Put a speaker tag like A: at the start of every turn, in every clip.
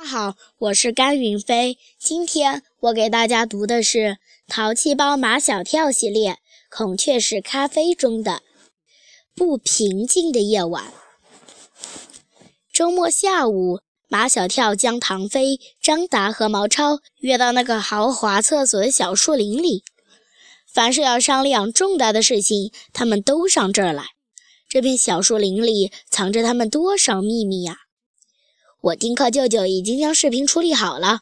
A: 大家好，我是甘云飞。今天我给大家读的是《淘气包马小跳》系列《孔雀石咖啡》中的《不平静的夜晚》。周末下午，马小跳将唐飞、张达和毛超约到那个豪华厕所的小树林里。凡是要商量重大的事情，他们都上这儿来。这片小树林里藏着他们多少秘密呀！我丁克舅舅已经将视频处理好了。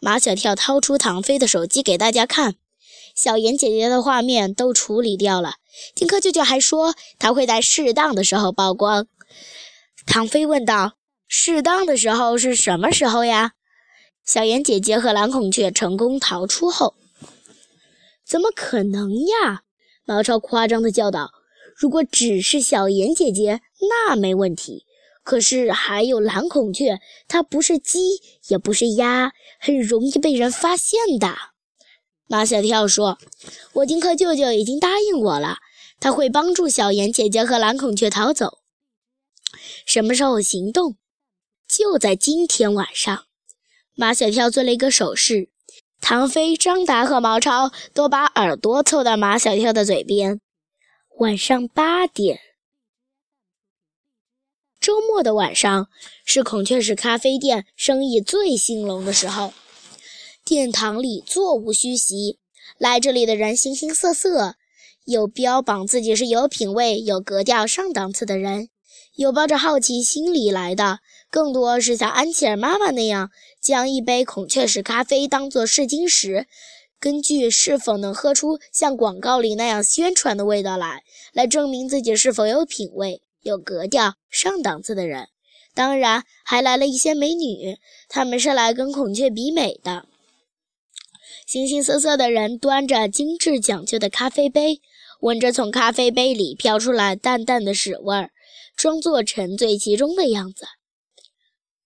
A: 马小跳掏出唐飞的手机给大家看，小妍姐姐的画面都处理掉了。丁克舅舅还说他会在适当的时候曝光。唐飞问道：“适当的时候是什么时候呀？”小妍姐姐和蓝孔雀成功逃出后，怎么可能呀？毛超夸张的叫道：“如果只是小妍姐姐，那没问题。”可是还有蓝孔雀，它不是鸡，也不是鸭，很容易被人发现的。马小跳说：“我丁克舅舅已经答应我了，他会帮助小妍姐姐和蓝孔雀逃走。什么时候行动？就在今天晚上。”马小跳做了一个手势，唐飞、张达和毛超都把耳朵凑到马小跳的嘴边。晚上八点。周末的晚上是孔雀石咖啡店生意最兴隆的时候，殿堂里座无虚席，来这里的人形形色色，有标榜自己是有品位、有格调、上档次的人，有抱着好奇心理来的，更多是像安琪儿妈妈那样，将一杯孔雀石咖啡当作试金石，根据是否能喝出像广告里那样宣传的味道来，来证明自己是否有品位。有格调、上档次的人，当然还来了一些美女，他们是来跟孔雀比美的。形形色色的人端着精致讲究的咖啡杯，闻着从咖啡杯里飘出来淡淡的屎味儿，装作沉醉其中的样子。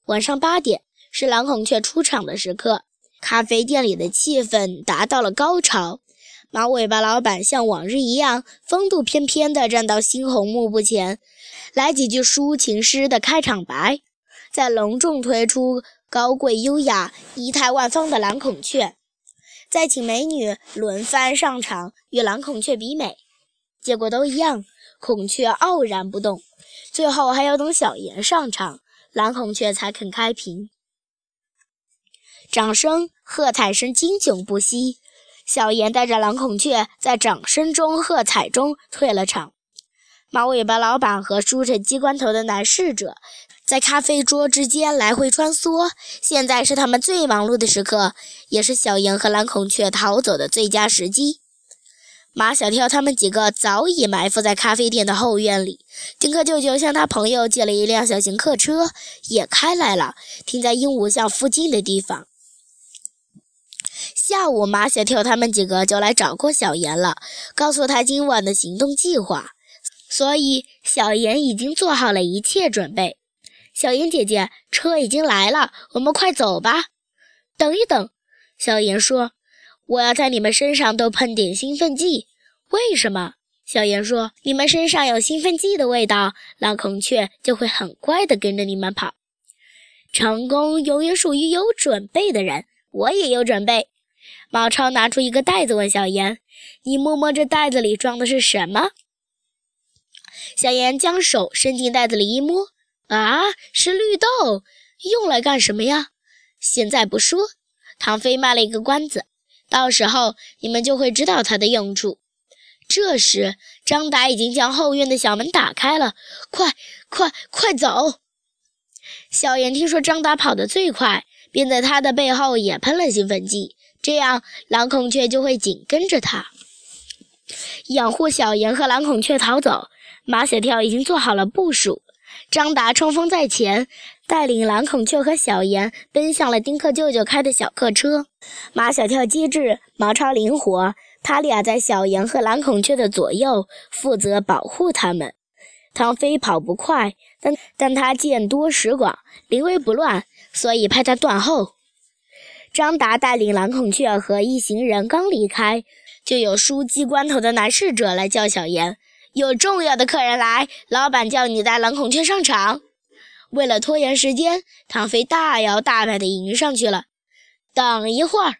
A: 晚上八点是蓝孔雀出场的时刻，咖啡店里的气氛达到了高潮。马尾巴老板像往日一样风度翩翩地站到猩红幕布前。来几句抒情诗的开场白，再隆重推出高贵优雅、仪态万方的蓝孔雀，再请美女轮番上场与蓝孔雀比美，结果都一样，孔雀傲然不动。最后还要等小妍上场，蓝孔雀才肯开屏。掌声、喝彩声经久不息，小妍带着蓝孔雀在掌声中、喝彩中退了场。马尾巴老板和梳着鸡冠头的男侍者在咖啡桌之间来回穿梭。现在是他们最忙碌的时刻，也是小妍和蓝孔雀逃走的最佳时机。马小跳他们几个早已埋伏在咖啡店的后院里。丁克舅舅向他朋友借了一辆小型客车，也开来了，停在鹦鹉巷附近的地方。下午，马小跳他们几个就来找过小妍了，告诉他今晚的行动计划。所以，小妍已经做好了一切准备。小妍姐姐，车已经来了，我们快走吧。等一等，小妍说：“我要在你们身上都喷点兴奋剂。”为什么？小妍说：“你们身上有兴奋剂的味道，蓝孔雀就会很乖地跟着你们跑。成功永远属于有准备的人。我也有准备。”毛超拿出一个袋子问小妍：“你摸摸这袋子里装的是什么？”小妍将手伸进袋子里一摸，啊，是绿豆，用来干什么呀？现在不说。唐飞卖了一个关子，到时候你们就会知道它的用处。这时，张达已经将后院的小门打开了，快快快走！小妍听说张达跑得最快，便在他的背后也喷了兴奋剂，这样蓝孔雀就会紧跟着他，养护小妍和蓝孔雀逃走。马小跳已经做好了部署，张达冲锋在前，带领蓝孔雀和小妍奔向了丁克舅舅开的小客车。马小跳机智，毛超灵活，他俩在小妍和蓝孔雀的左右，负责保护他们。唐飞跑不快，但但他见多识广，临危不乱，所以派他断后。张达带领蓝孔雀和一行人刚离开，就有梳鸡冠头的男侍者来叫小妍。有重要的客人来，老板叫你带蓝孔雀上场。为了拖延时间，唐飞大摇大摆地迎上去了。等一会儿，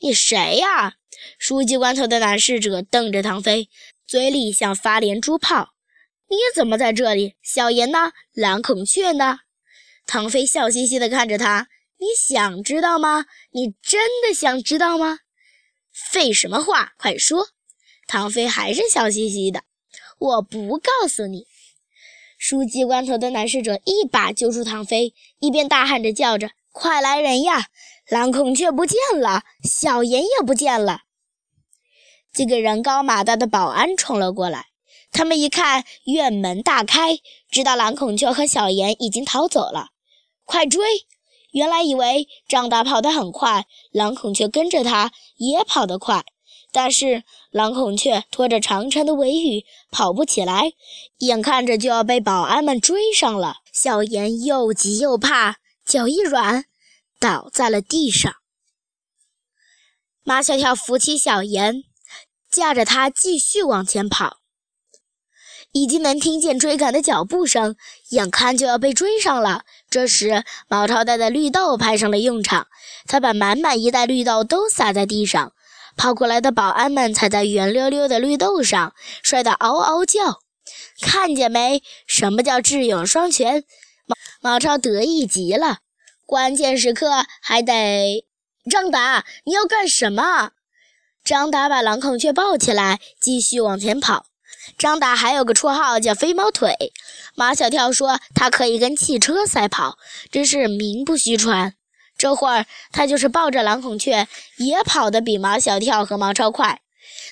A: 你谁呀？书记官头的男侍者瞪着唐飞，嘴里像发连珠炮。你怎么在这里？小严呢？蓝孔雀呢？唐飞笑嘻嘻地看着他。你想知道吗？你真的想知道吗？废什么话，快说！唐飞还是笑嘻嘻的。我不告诉你。书记官头的男侍者一把揪住唐飞，一边大喊着叫着：“快来人呀！蓝孔雀不见了，小严也不见了！”几个人高马大的保安冲了过来，他们一看院门大开，知道蓝孔雀和小严已经逃走了，快追！原来以为张大跑得很快，蓝孔雀跟着他也跑得快。但是蓝孔雀拖着长长的尾羽跑不起来，眼看着就要被保安们追上了。小严又急又怕，脚一软，倒在了地上。马小跳扶起小严，架着他继续往前跑。已经能听见追赶的脚步声，眼看就要被追上了。这时，毛超带的绿豆派上了用场，他把满满一袋绿豆都撒在地上。跑过来的保安们踩在圆溜溜的绿豆上，摔得嗷嗷叫。看见没？什么叫智勇双全？毛毛超得意极了。关键时刻还得张达，你要干什么？张达把蓝孔雀抱起来，继续往前跑。张达还有个绰号叫飞毛腿。马小跳说他可以跟汽车赛跑，真是名不虚传。这会儿，他就是抱着蓝孔雀，也跑得比马小跳和毛超快。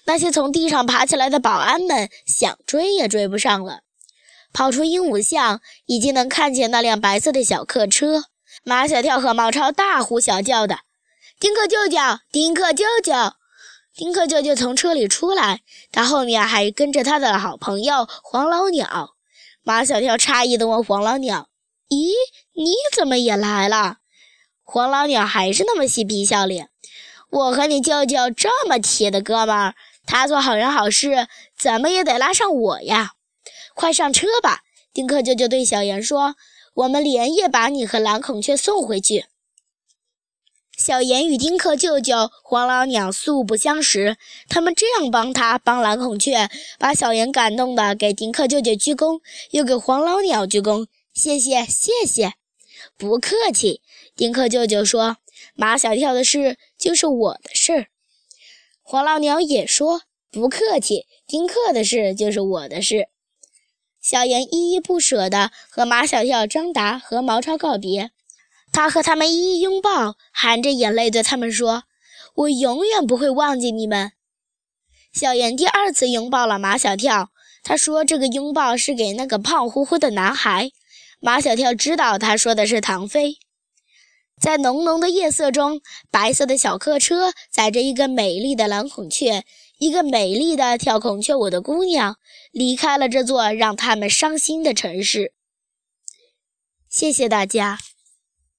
A: 那些从地上爬起来的保安们想追也追不上了。跑出鹦鹉巷，已经能看见那辆白色的小客车。马小跳和毛超大呼小叫的：“丁克舅舅，丁克舅舅！”丁克舅舅从车里出来，他后面还跟着他的好朋友黄老鸟。马小跳诧异地问黄老鸟：“咦，你怎么也来了？”黄老鸟还是那么嬉皮笑脸。我和你舅舅这么铁的哥们儿，他做好人好事，怎么也得拉上我呀！快上车吧，丁克舅舅对小严说：“我们连夜把你和蓝孔雀送回去。”小严与丁克舅舅、黄老鸟素不相识，他们这样帮他帮蓝孔雀，把小严感动的给丁克舅舅鞠躬，又给黄老鸟鞠躬：“谢谢，谢谢，不客气。”丁克舅舅说：“马小跳的事就是我的事。”黄老鸟也说：“不客气，丁克的事就是我的事。”小严依依不舍地和马小跳、张达和毛超告别，他和他们一一拥抱，含着眼泪对他们说：“我永远不会忘记你们。”小严第二次拥抱了马小跳，他说：“这个拥抱是给那个胖乎乎的男孩。”马小跳知道他说的是唐飞。在浓浓的夜色中，白色的小客车载着一个美丽的蓝孔雀，一个美丽的跳孔雀舞的姑娘，离开了这座让他们伤心的城市。谢谢大家。